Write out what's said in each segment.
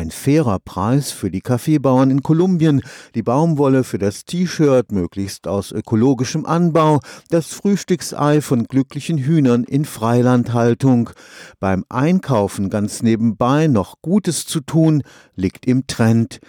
Ein fairer Preis für die Kaffeebauern in Kolumbien, die Baumwolle für das T-Shirt möglichst aus ökologischem Anbau, das Frühstücksei von glücklichen Hühnern in Freilandhaltung. Beim Einkaufen ganz nebenbei noch Gutes zu tun, liegt im Trend.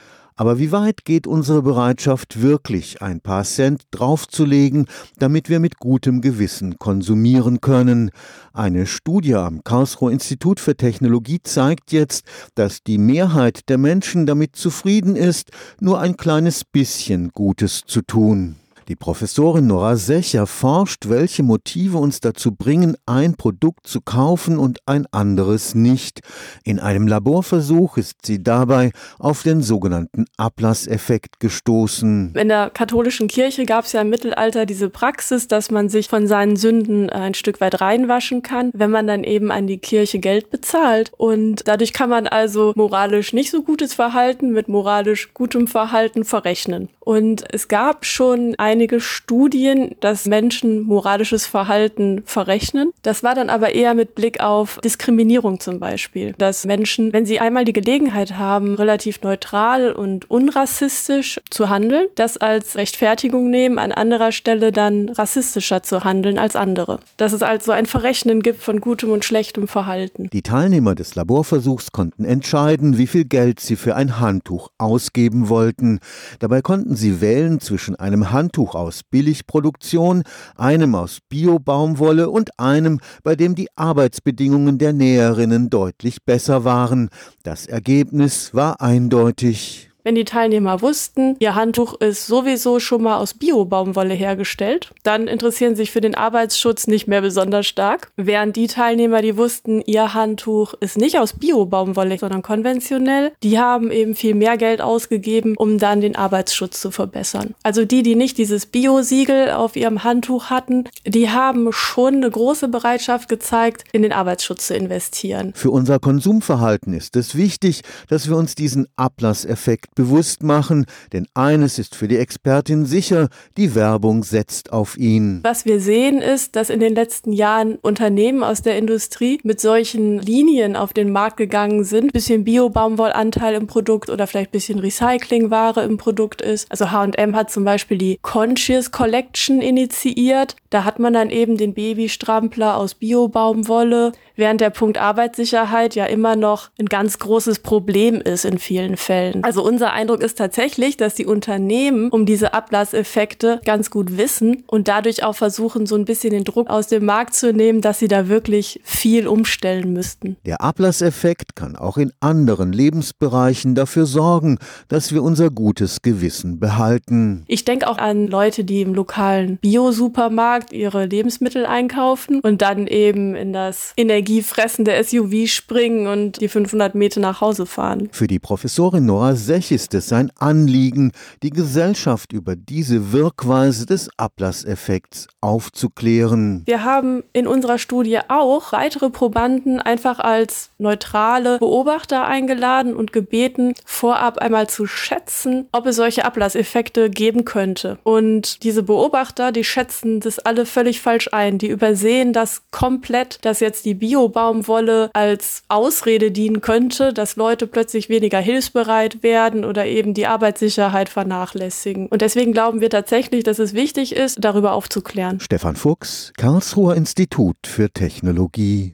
Aber wie weit geht unsere Bereitschaft wirklich, ein paar Cent draufzulegen, damit wir mit gutem Gewissen konsumieren können? Eine Studie am Karlsruher Institut für Technologie zeigt jetzt, dass die Mehrheit der Menschen damit zufrieden ist, nur ein kleines bisschen Gutes zu tun. Die Professorin Nora Secher forscht, welche Motive uns dazu bringen, ein Produkt zu kaufen und ein anderes nicht. In einem Laborversuch ist sie dabei auf den sogenannten Ablasseffekt gestoßen. In der katholischen Kirche gab es ja im Mittelalter diese Praxis, dass man sich von seinen Sünden ein Stück weit reinwaschen kann, wenn man dann eben an die Kirche Geld bezahlt. Und dadurch kann man also moralisch nicht so gutes Verhalten mit moralisch gutem Verhalten verrechnen. Und es gab schon einige Studien, dass Menschen moralisches Verhalten verrechnen. Das war dann aber eher mit Blick auf Diskriminierung zum Beispiel. Dass Menschen, wenn sie einmal die Gelegenheit haben, relativ neutral und unrassistisch zu handeln, das als Rechtfertigung nehmen, an anderer Stelle dann rassistischer zu handeln als andere. Dass es also ein Verrechnen gibt von gutem und schlechtem Verhalten. Die Teilnehmer des Laborversuchs konnten entscheiden, wie viel Geld sie für ein Handtuch ausgeben wollten. Dabei konnten sie wählen zwischen einem Handtuch aus Billigproduktion, einem aus Bio-Baumwolle und einem, bei dem die Arbeitsbedingungen der Näherinnen deutlich besser waren. Das Ergebnis war eindeutig. Wenn die Teilnehmer wussten, ihr Handtuch ist sowieso schon mal aus Bio-Baumwolle hergestellt, dann interessieren sich für den Arbeitsschutz nicht mehr besonders stark. Während die Teilnehmer, die wussten, ihr Handtuch ist nicht aus Bio-Baumwolle, sondern konventionell, die haben eben viel mehr Geld ausgegeben, um dann den Arbeitsschutz zu verbessern. Also die, die nicht dieses Bio-Siegel auf ihrem Handtuch hatten, die haben schon eine große Bereitschaft gezeigt, in den Arbeitsschutz zu investieren. Für unser Konsumverhalten ist es wichtig, dass wir uns diesen Ablasseffekt bewusst machen, denn eines ist für die Expertin sicher, die Werbung setzt auf ihn. Was wir sehen ist, dass in den letzten Jahren Unternehmen aus der Industrie mit solchen Linien auf den Markt gegangen sind, bisschen Bio-Baumwollanteil im Produkt oder vielleicht bisschen Recyclingware im Produkt ist. Also H&M hat zum Beispiel die Conscious Collection initiiert. Da hat man dann eben den Babystrampler aus Bio-Baumwolle, während der Punkt Arbeitssicherheit ja immer noch ein ganz großes Problem ist in vielen Fällen. Also unser Eindruck ist tatsächlich, dass die Unternehmen um diese Ablasseffekte ganz gut wissen und dadurch auch versuchen, so ein bisschen den Druck aus dem Markt zu nehmen, dass sie da wirklich viel umstellen müssten. Der Ablasseffekt kann auch in anderen Lebensbereichen dafür sorgen, dass wir unser gutes Gewissen behalten. Ich denke auch an Leute, die im lokalen Bio-Supermarkt ihre Lebensmittel einkaufen und dann eben in das energiefressende SUV springen und die 500 Meter nach Hause fahren. Für die Professorin Nora Sech ist es sein Anliegen, die Gesellschaft über diese Wirkweise des Ablasseffekts aufzuklären. Wir haben in unserer Studie auch weitere Probanden einfach als neutrale Beobachter eingeladen und gebeten, vorab einmal zu schätzen, ob es solche Ablasseffekte geben könnte. Und diese Beobachter, die schätzen das alle völlig falsch ein. Die übersehen das komplett, dass jetzt die Bio-Baumwolle als Ausrede dienen könnte, dass Leute plötzlich weniger hilfsbereit werden oder eben die Arbeitssicherheit vernachlässigen. Und deswegen glauben wir tatsächlich, dass es wichtig ist, darüber aufzuklären. Stefan Fuchs, Karlsruher Institut für Technologie.